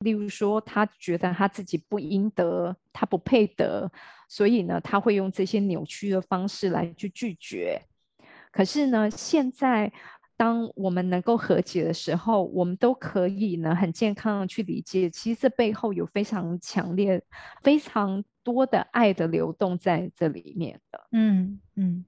例如说，他觉得他自己不应得，他不配得，所以呢，他会用这些扭曲的方式来去拒绝。可是呢，现在当我们能够和解的时候，我们都可以呢很健康的去理解，其实这背后有非常强烈、非常多的爱的流动在这里面的。嗯嗯。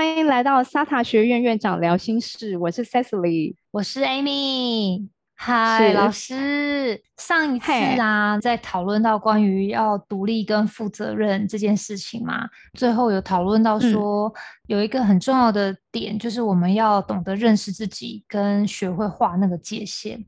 欢迎来到沙塔学院院长聊心事，我是 Cecily，我是 Amy。嗨，老师，上一次啊，在讨论到关于要独立跟负责任这件事情嘛，最后有讨论到说，有一个很重要的点，就是我们要懂得认识自己，跟学会画那个界限。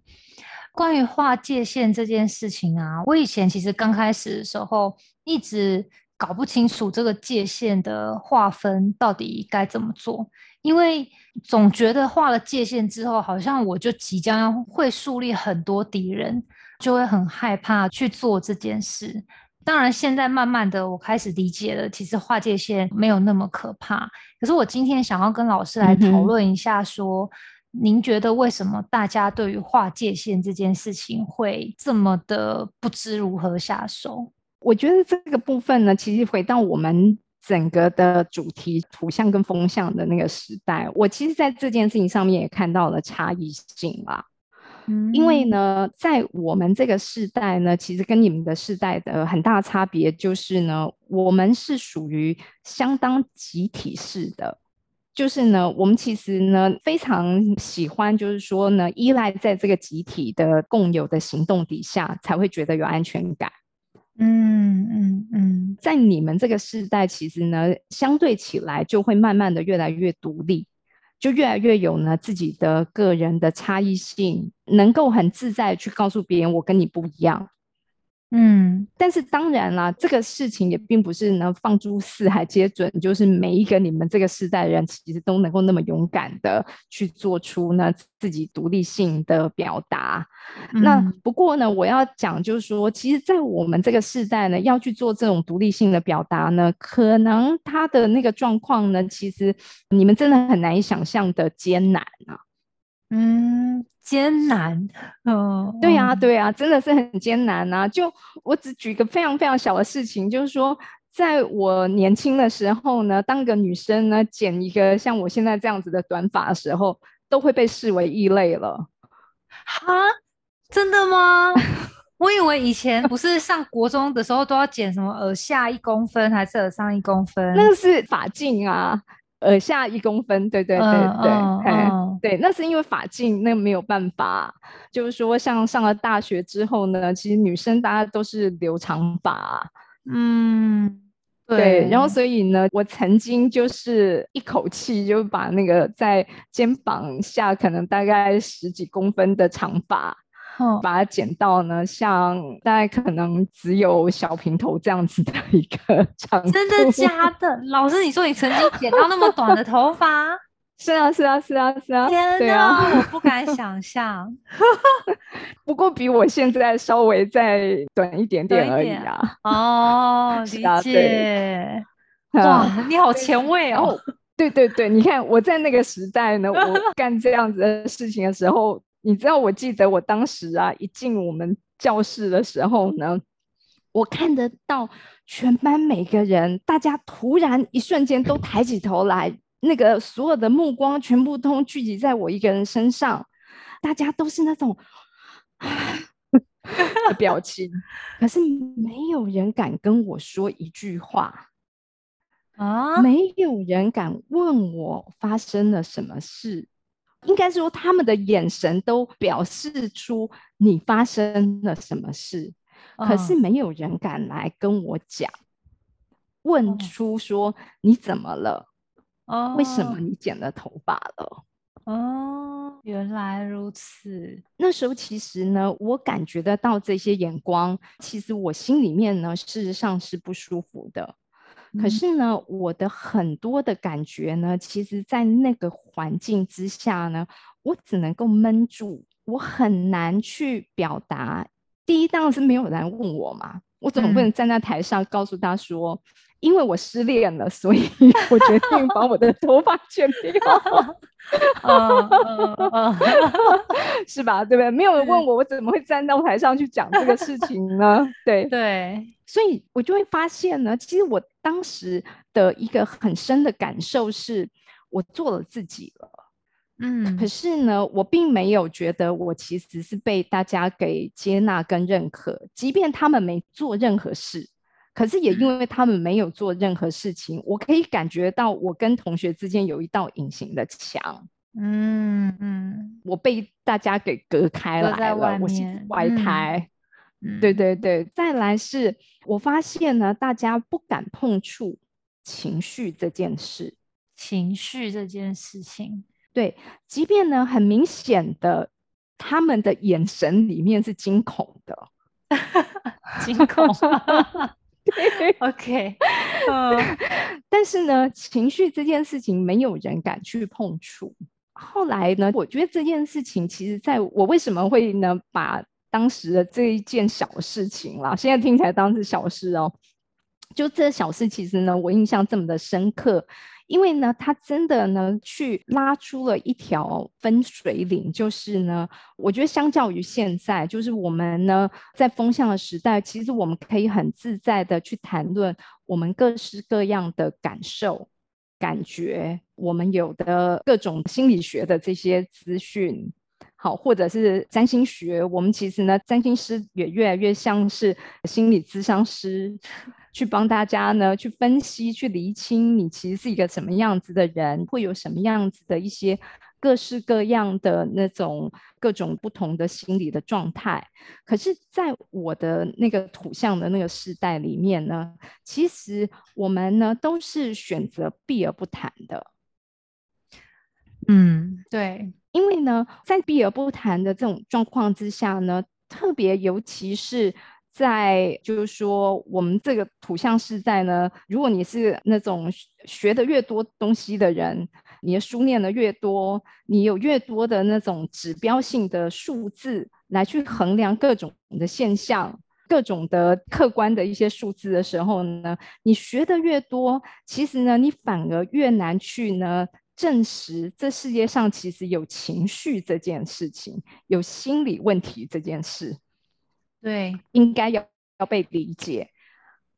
关于画界限这件事情啊，我以前其实刚开始的时候一直。搞不清楚这个界限的划分到底该怎么做，因为总觉得画了界限之后，好像我就即将要会树立很多敌人，就会很害怕去做这件事。当然，现在慢慢的我开始理解了，其实画界限没有那么可怕。可是我今天想要跟老师来讨论一下，说您觉得为什么大家对于画界限这件事情会这么的不知如何下手？我觉得这个部分呢，其实回到我们整个的主题图像跟风向的那个时代，我其实在这件事情上面也看到了差异性啦。嗯，因为呢，在我们这个世代呢，其实跟你们的世代的很大差别就是呢，我们是属于相当集体式的，就是呢，我们其实呢非常喜欢，就是说呢，依赖在这个集体的共有的行动底下，才会觉得有安全感。嗯嗯嗯，在你们这个时代，其实呢，相对起来就会慢慢的越来越独立，就越来越有呢自己的个人的差异性，能够很自在去告诉别人，我跟你不一样。嗯，但是当然啦，这个事情也并不是能放诸四海皆准，就是每一个你们这个时代的人，其实都能够那么勇敢的去做出呢自己独立性的表达。那不过呢，我要讲就是说，其实，在我们这个时代呢，要去做这种独立性的表达呢，可能他的那个状况呢，其实你们真的很难以想象的艰难啊。嗯。艰难，嗯，对呀，对呀，真的是很艰难呐。就我只举个非常非常小的事情，就是说，在我年轻的时候呢，当个女生呢，剪一个像我现在这样子的短发的时候，都会被视为异类了。哈，真的吗？我以为以前不是上国中的时候都要剪什么耳下一公分，还是耳上一公分？那个是发镜啊。耳下一公分，对对对对，对，那是因为发镜，那没有办法。就是说，像上了大学之后呢，其实女生大家都是留长发，嗯，对。然后所以呢，我曾经就是一口气就把那个在肩膀下可能大概十几公分的长发。把它剪到呢，像大概可能只有小平头这样子的一个 长真的假的？老师，你说你曾经剪到那么短的头发？是啊，是啊，是啊，是啊。天哪，我不敢 想象。不过比我现在稍微再短一点点而已啊。哦，理解。哇，你好前卫哦。对对对，你看我在那个时代呢，我干这样子的事情的时候。你知道，我记得我当时啊，一进我们教室的时候呢，我看得到全班每个人，大家突然一瞬间都抬起头来，那个所有的目光全部都聚集在我一个人身上，大家都是那种的表情，可是没有人敢跟我说一句话啊，没有人敢问我发生了什么事。应该说，他们的眼神都表示出你发生了什么事，可是没有人敢来跟我讲，问出说你怎么了？哦，为什么你剪了头发了？哦，原来如此。那时候其实呢，我感觉得到这些眼光，其实我心里面呢，事实上是不舒服的。可是呢，我的很多的感觉呢，其实，在那个环境之下呢，我只能够闷住，我很难去表达。第一，当然是没有人问我嘛，我总不能站在台上告诉他说，因为我失恋了，所以我决定把我的 头发剪掉。是吧？对不对？没有人问我，我怎么会站到台上去讲这个事情呢？对对，所以我就会发现呢，其实我当时的一个很深的感受是，我做了自己了。嗯，可是呢，我并没有觉得我其实是被大家给接纳跟认可，即便他们没做任何事，可是也因为他们没有做任何事情，我可以感觉到我跟同学之间有一道隐形的墙。嗯嗯，我被大家给隔开来了，我是外胎。对对对，再来是我发现呢，大家不敢碰触情绪这件事，情绪这件事情。对，即便呢，很明显的，他们的眼神里面是惊恐的，惊恐。对，OK，嗯，但是呢，情绪这件事情没有人敢去碰触。后来呢，我觉得这件事情，其实在我为什么会呢，把当时的这一件小事情啦，现在听起来当是小事哦，就这小事，其实呢，我印象这么的深刻。因为呢，他真的呢，去拉出了一条分水岭，就是呢，我觉得相较于现在，就是我们呢，在风向的时代，其实我们可以很自在的去谈论我们各式各样的感受、感觉，我们有的各种心理学的这些资讯，好，或者是占星学，我们其实呢，占星师也越来越像是心理咨商师。去帮大家呢，去分析、去厘清你其实是一个什么样子的人，会有什么样子的一些各式各样的那种各种不同的心理的状态。可是，在我的那个土象的那个时代里面呢，其实我们呢都是选择避而不谈的。嗯，对，因为呢，在避而不谈的这种状况之下呢，特别尤其是。在就是说，我们这个图像是在呢。如果你是那种学的越多东西的人，你的书念的越多，你有越多的那种指标性的数字来去衡量各种的现象、各种的客观的一些数字的时候呢，你学的越多，其实呢，你反而越难去呢证实这世界上其实有情绪这件事情，有心理问题这件事。对，应该要要被理解，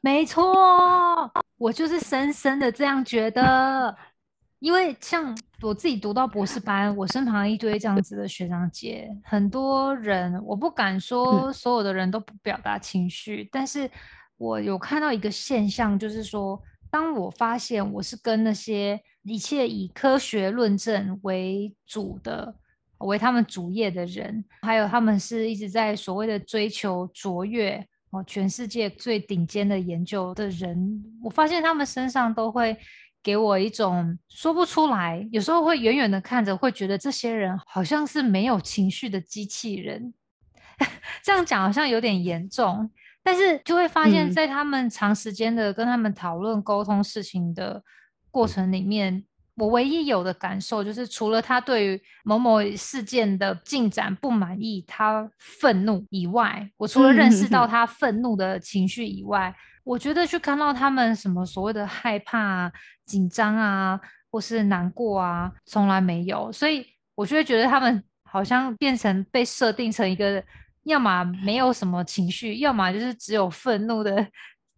没错，我就是深深的这样觉得。因为像我自己读到博士班，我身旁一堆这样子的学长姐，很多人，我不敢说所有的人都不表达情绪，但是我有看到一个现象，就是说，当我发现我是跟那些一切以科学论证为主的。为他们主业的人，还有他们是一直在所谓的追求卓越哦，全世界最顶尖的研究的人，我发现他们身上都会给我一种说不出来，有时候会远远的看着，会觉得这些人好像是没有情绪的机器人。这样讲好像有点严重，但是就会发现，在他们长时间的跟他们讨论沟通事情的过程里面。我唯一有的感受就是，除了他对于某某事件的进展不满意，他愤怒以外，我除了认识到 他愤怒的情绪以外，我觉得去看到他们什么所谓的害怕、紧张啊，或是难过啊，从来没有。所以，我就会觉得他们好像变成被设定成一个，要么没有什么情绪，要么就是只有愤怒的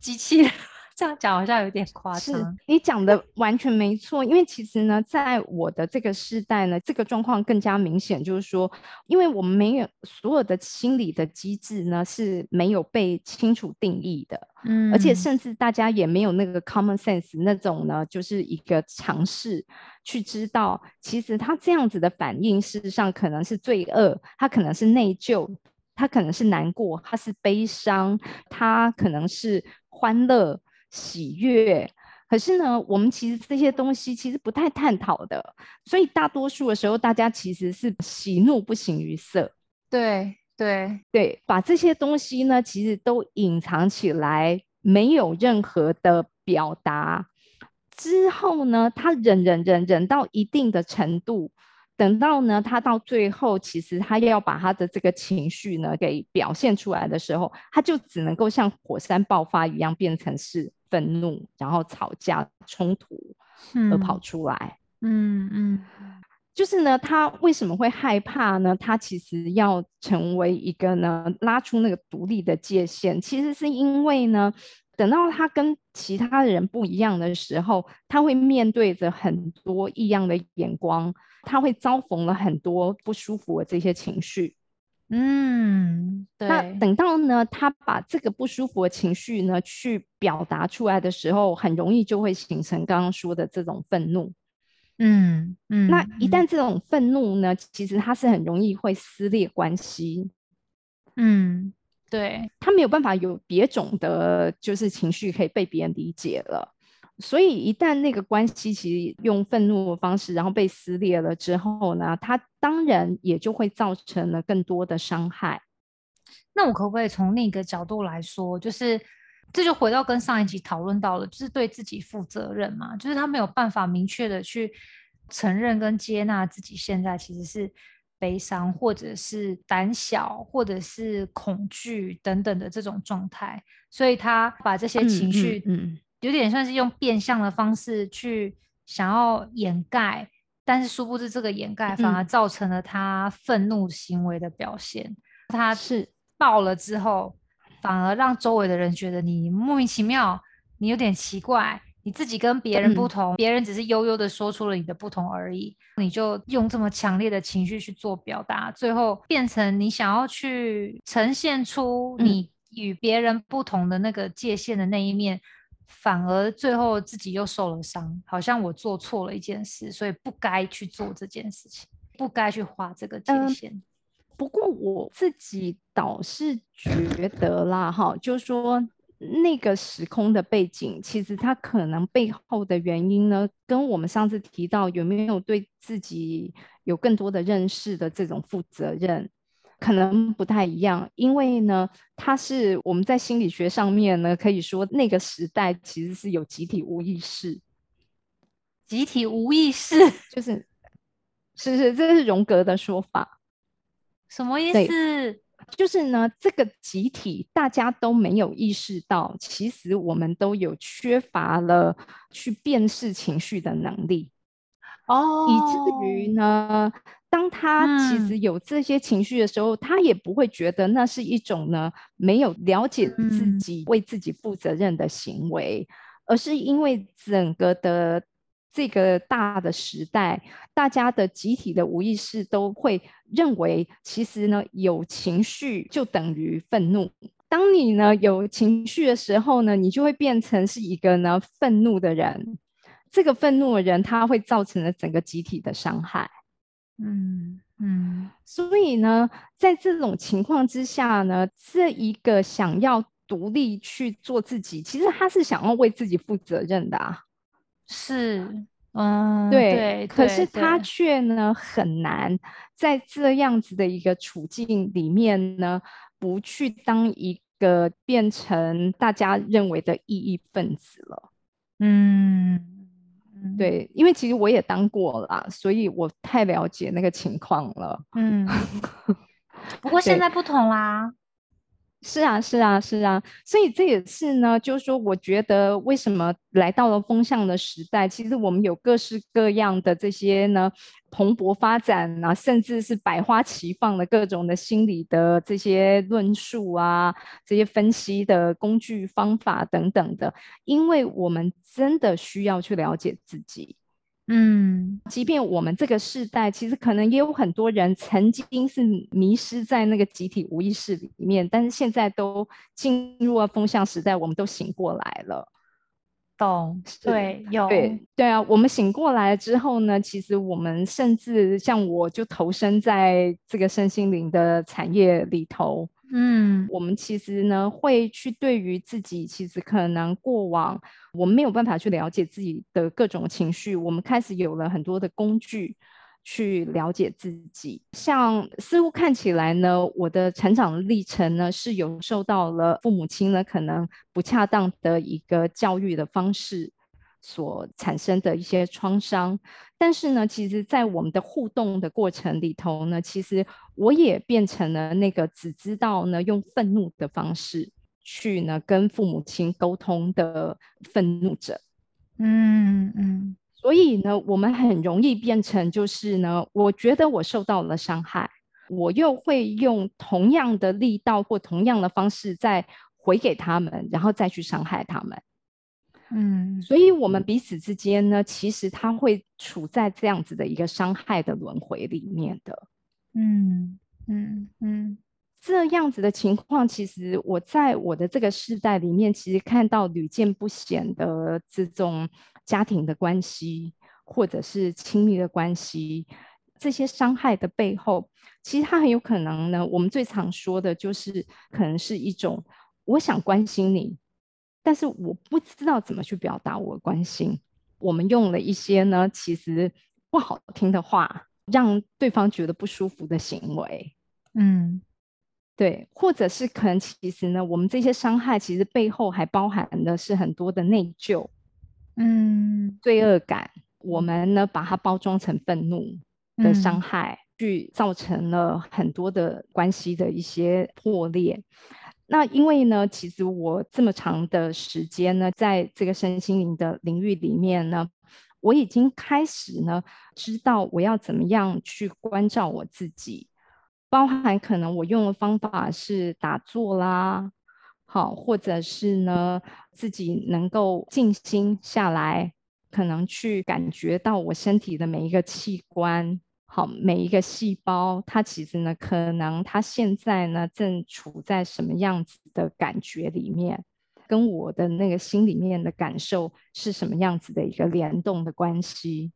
机器人。这样讲好像有点夸张。你讲的完全没错，因为其实呢，在我的这个时代呢，这个状况更加明显，就是说，因为我们没有所有的心理的机制呢是没有被清楚定义的，嗯，而且甚至大家也没有那个 common sense 那种呢，就是一个尝试去知道，其实他这样子的反应，事实上可能是罪恶，他可能是内疚，他可能是难过，他是悲伤，他可能是欢乐。喜悦，可是呢，我们其实这些东西其实不太探讨的，所以大多数的时候，大家其实是喜怒不形于色。对对对，把这些东西呢，其实都隐藏起来，没有任何的表达。之后呢，他忍忍忍忍到一定的程度，等到呢，他到最后，其实他要把他的这个情绪呢给表现出来的时候，他就只能够像火山爆发一样，变成是愤怒，然后吵架、冲突而跑出来。嗯嗯，就是呢，他为什么会害怕呢？他其实要成为一个呢，拉出那个独立的界限，其实是因为呢。等到他跟其他人不一样的时候，他会面对着很多异样的眼光，他会遭逢了很多不舒服的这些情绪。嗯，对。那等到呢，他把这个不舒服的情绪呢去表达出来的时候，很容易就会形成刚刚说的这种愤怒。嗯嗯。那一旦这种愤怒呢，其实它是很容易会撕裂关系。嗯。对他没有办法有别种的，就是情绪可以被别人理解了。所以一旦那个关系其实用愤怒的方式，然后被撕裂了之后呢，他当然也就会造成了更多的伤害。那我可不可以从另一个角度来说，就是这就回到跟上一集讨论到了，就是对自己负责任嘛？就是他没有办法明确的去承认跟接纳自己现在其实是。悲伤，或者是胆小，或者是恐惧等等的这种状态，所以他把这些情绪，嗯，有点算是用变相的方式去想要掩盖，但是殊不知这个掩盖反而造成了他愤怒行为的表现。他是爆了之后，反而让周围的人觉得你莫名其妙，你有点奇怪。你自己跟别人不同，别人只是悠悠的说出了你的不同而已，你就用这么强烈的情绪去做表达，最后变成你想要去呈现出你与别人不同的那个界限的那一面，反而最后自己又受了伤，好像我做错了一件事，所以不该去做这件事情，不该去划这个界限。不过我自己倒是觉得啦，哈，就是说。那个时空的背景，其实它可能背后的原因呢，跟我们上次提到有没有对自己有更多的认识的这种负责任，可能不太一样。因为呢，它是我们在心理学上面呢，可以说那个时代其实是有集体无意识，集体无意识 就是是是，这是荣格的说法，什么意思？就是呢，这个集体大家都没有意识到，其实我们都有缺乏了去辨识情绪的能力哦，以至于呢，当他其实有这些情绪的时候，他也不会觉得那是一种呢没有了解自己、为自己负责任的行为，而是因为整个的。这个大的时代，大家的集体的无意识都会认为，其实呢，有情绪就等于愤怒。当你呢有情绪的时候呢，你就会变成是一个呢愤怒的人。这个愤怒的人，他会造成了整个集体的伤害。嗯嗯。所以呢，在这种情况之下呢，这一个想要独立去做自己，其实他是想要为自己负责任的啊。是，嗯，对，可是他却呢很难在这样子的一个处境里面呢，不去当一个变成大家认为的异义分子了。嗯，对，因为其实我也当过啦，所以我太了解那个情况了。嗯，不过现在不同啦。是啊，是啊，是啊，所以这也是呢，就是说，我觉得为什么来到了风向的时代，其实我们有各式各样的这些呢蓬勃发展啊，甚至是百花齐放的各种的心理的这些论述啊，这些分析的工具方法等等的，因为我们真的需要去了解自己。嗯，即便我们这个世代，其实可能也有很多人曾经是迷失在那个集体无意识里面，但是现在都进入了风向时代，我们都醒过来了。懂？对，有对对啊，我们醒过来之后呢，其实我们甚至像我就投身在这个身心灵的产业里头。嗯，我们其实呢会去对于自己，其实可能过往我们没有办法去了解自己的各种情绪，我们开始有了很多的工具去了解自己。像似乎看起来呢，我的成长历程呢是有受到了父母亲呢可能不恰当的一个教育的方式所产生的一些创伤。但是呢，其实，在我们的互动的过程里头呢，其实我也变成了那个只知道呢用愤怒的方式去呢跟父母亲沟通的愤怒者。嗯嗯。所以呢，我们很容易变成就是呢，我觉得我受到了伤害，我又会用同样的力道或同样的方式再回给他们，然后再去伤害他们。嗯，所以我们彼此之间呢，其实他会处在这样子的一个伤害的轮回里面的。嗯嗯嗯，这样子的情况，其实我在我的这个世代里面，其实看到屡见不鲜的这种。家庭的关系，或者是亲密的关系，这些伤害的背后，其实它很有可能呢。我们最常说的就是，可能是一种我想关心你，但是我不知道怎么去表达我的关心。我们用了一些呢，其实不好听的话，让对方觉得不舒服的行为。嗯，对，或者是可能其实呢，我们这些伤害其实背后还包含的是很多的内疚。嗯，罪恶感，我们呢把它包装成愤怒的伤害，去造成了很多的关系的一些破裂。那因为呢，其实我这么长的时间呢，在这个身心灵的领域里面呢，我已经开始呢知道我要怎么样去关照我自己，包含可能我用的方法是打坐啦。好，或者是呢，自己能够静心下来，可能去感觉到我身体的每一个器官，好，每一个细胞，它其实呢，可能它现在呢，正处在什么样子的感觉里面，跟我的那个心里面的感受是什么样子的一个联动的关系。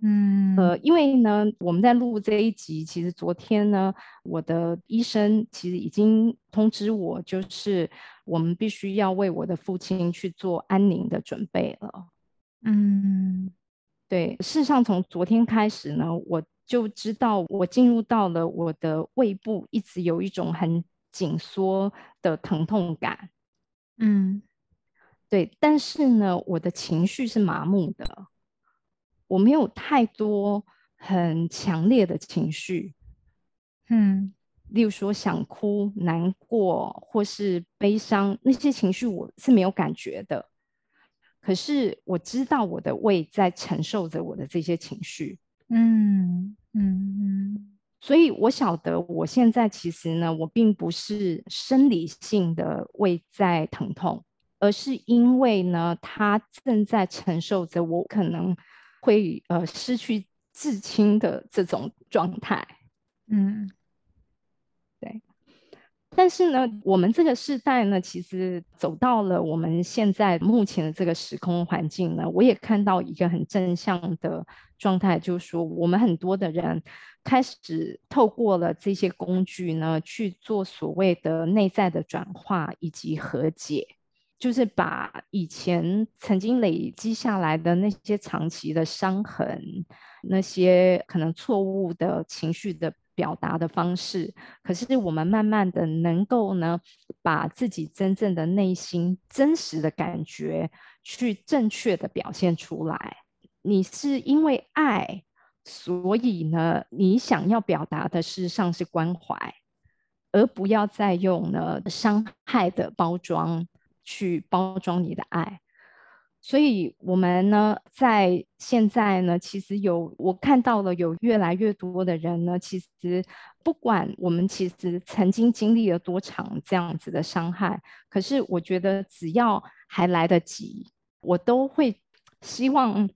嗯，呃，因为呢，我们在录这一集，其实昨天呢，我的医生其实已经通知我，就是我们必须要为我的父亲去做安宁的准备了。嗯，对，事实上从昨天开始呢，我就知道我进入到了我的胃部，一直有一种很紧缩的疼痛感。嗯，对，但是呢，我的情绪是麻木的。我没有太多很强烈的情绪，嗯，例如说想哭、难过或是悲伤那些情绪，我是没有感觉的。可是我知道我的胃在承受着我的这些情绪，嗯嗯嗯，所以我晓得我现在其实呢，我并不是生理性的胃在疼痛，而是因为呢，他正在承受着我可能。会呃失去至亲的这种状态，嗯，但是呢，我们这个时代呢，其实走到了我们现在目前的这个时空环境呢，我也看到一个很正向的状态，就是说，我们很多的人开始透过了这些工具呢，去做所谓的内在的转化以及和解。就是把以前曾经累积下来的那些长期的伤痕，那些可能错误的情绪的表达的方式，可是我们慢慢的能够呢，把自己真正的内心真实的感觉去正确的表现出来。你是因为爱，所以呢，你想要表达的事实上是关怀，而不要再用呢伤害的包装。去包装你的爱，所以我们呢，在现在呢，其实有我看到了有越来越多的人呢，其实不管我们其实曾经经历了多长这样子的伤害，可是我觉得只要还来得及，我都会希望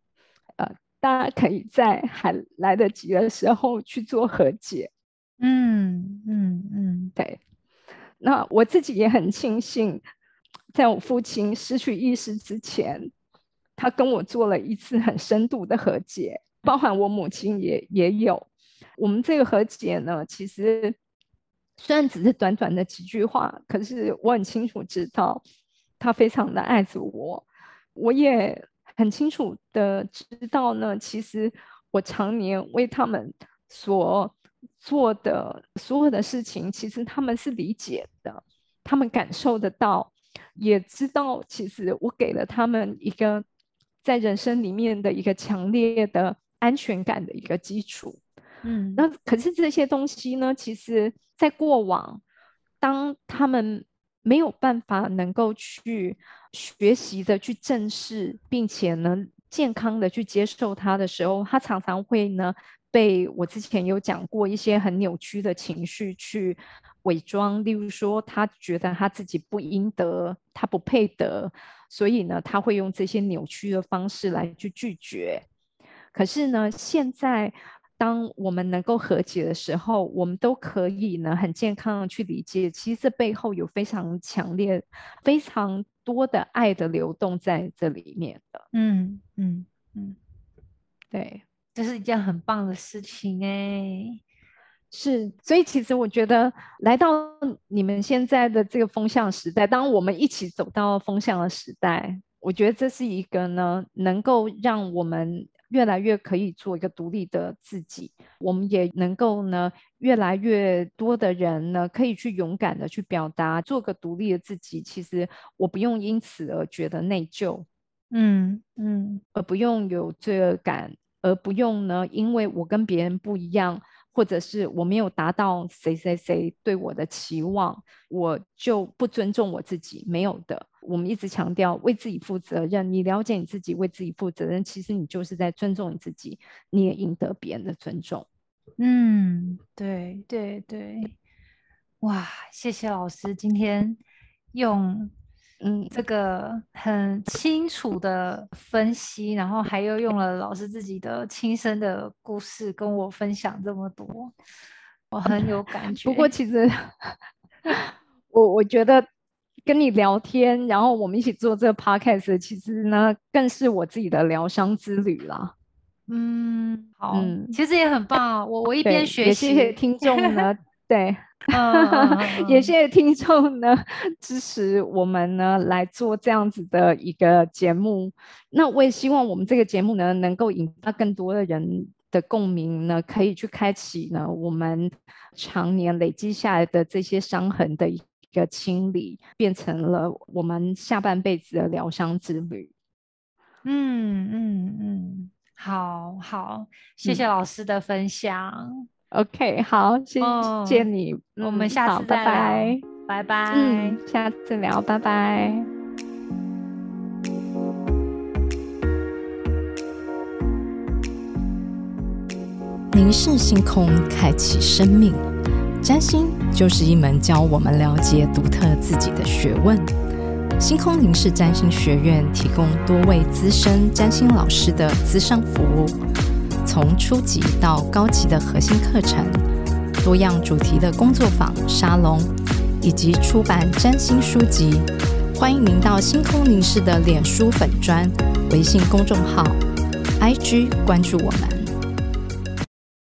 呃大家可以在还来得及的时候去做和解。嗯嗯嗯，对。那我自己也很庆幸。在我父亲失去意识之前，他跟我做了一次很深度的和解，包含我母亲也也有。我们这个和解呢，其实虽然只是短短的几句话，可是我很清楚知道他非常的爱着我。我也很清楚的知道呢，其实我常年为他们所做的所有的事情，其实他们是理解的，他们感受得到。也知道，其实我给了他们一个在人生里面的一个强烈的安全感的一个基础。嗯，那可是这些东西呢，其实在过往，当他们没有办法能够去学习的去正视，并且呢健康的去接受它的时候，他常常会呢被我之前有讲过一些很扭曲的情绪去伪装，例如说他觉得他自己不应得，他不配得，所以呢他会用这些扭曲的方式来去拒绝。可是呢现在。当我们能够和解的时候，我们都可以呢很健康的去理解，其实这背后有非常强烈、非常多的爱的流动在这里面的。嗯嗯嗯，对，这是一件很棒的事情哎。是，所以其实我觉得来到你们现在的这个风向时代，当我们一起走到风向的时代，我觉得这是一个呢能够让我们。越来越可以做一个独立的自己，我们也能够呢，越来越多的人呢，可以去勇敢的去表达，做个独立的自己。其实我不用因此而觉得内疚，嗯嗯，而不用有罪恶感，而不用呢，因为我跟别人不一样。或者是我没有达到谁谁谁对我的期望，我就不尊重我自己。没有的，我们一直强调为自己负责任。你了解你自己，为自己负责任，其实你就是在尊重你自己，你也赢得别人的尊重。嗯，对对对，哇，谢谢老师今天用。嗯，这个很清楚的分析，然后还又用了老师自己的亲身的故事跟我分享这么多，我很有感觉。不 过其实我我觉得跟你聊天，然后我们一起做这个 podcast，其实呢更是我自己的疗伤之旅啦。嗯，好，其实也很棒。我我一边学习，谢谢听众呢，对。也谢谢听众呢支持我们呢来做这样子的一个节目。那我也希望我们这个节目呢能够引发更多的人的共鸣呢，可以去开启呢我们常年累积下来的这些伤痕的一个清理，变成了我们下半辈子的疗伤之旅。嗯嗯嗯，好好，谢谢老师的分享。OK，好，谢谢你，我们下次再聊，拜拜，嗯，下次聊，拜拜。凝视星空，开启生命。占星就是一门教我们了解独特自己的学问。星空凝视占星学院提供多位资深占星老师的资商服务。从初级到高级的核心课程，多样主题的工作坊、沙龙，以及出版占星书籍，欢迎您到星空凝视的脸书粉砖、微信公众号、IG 关注我们。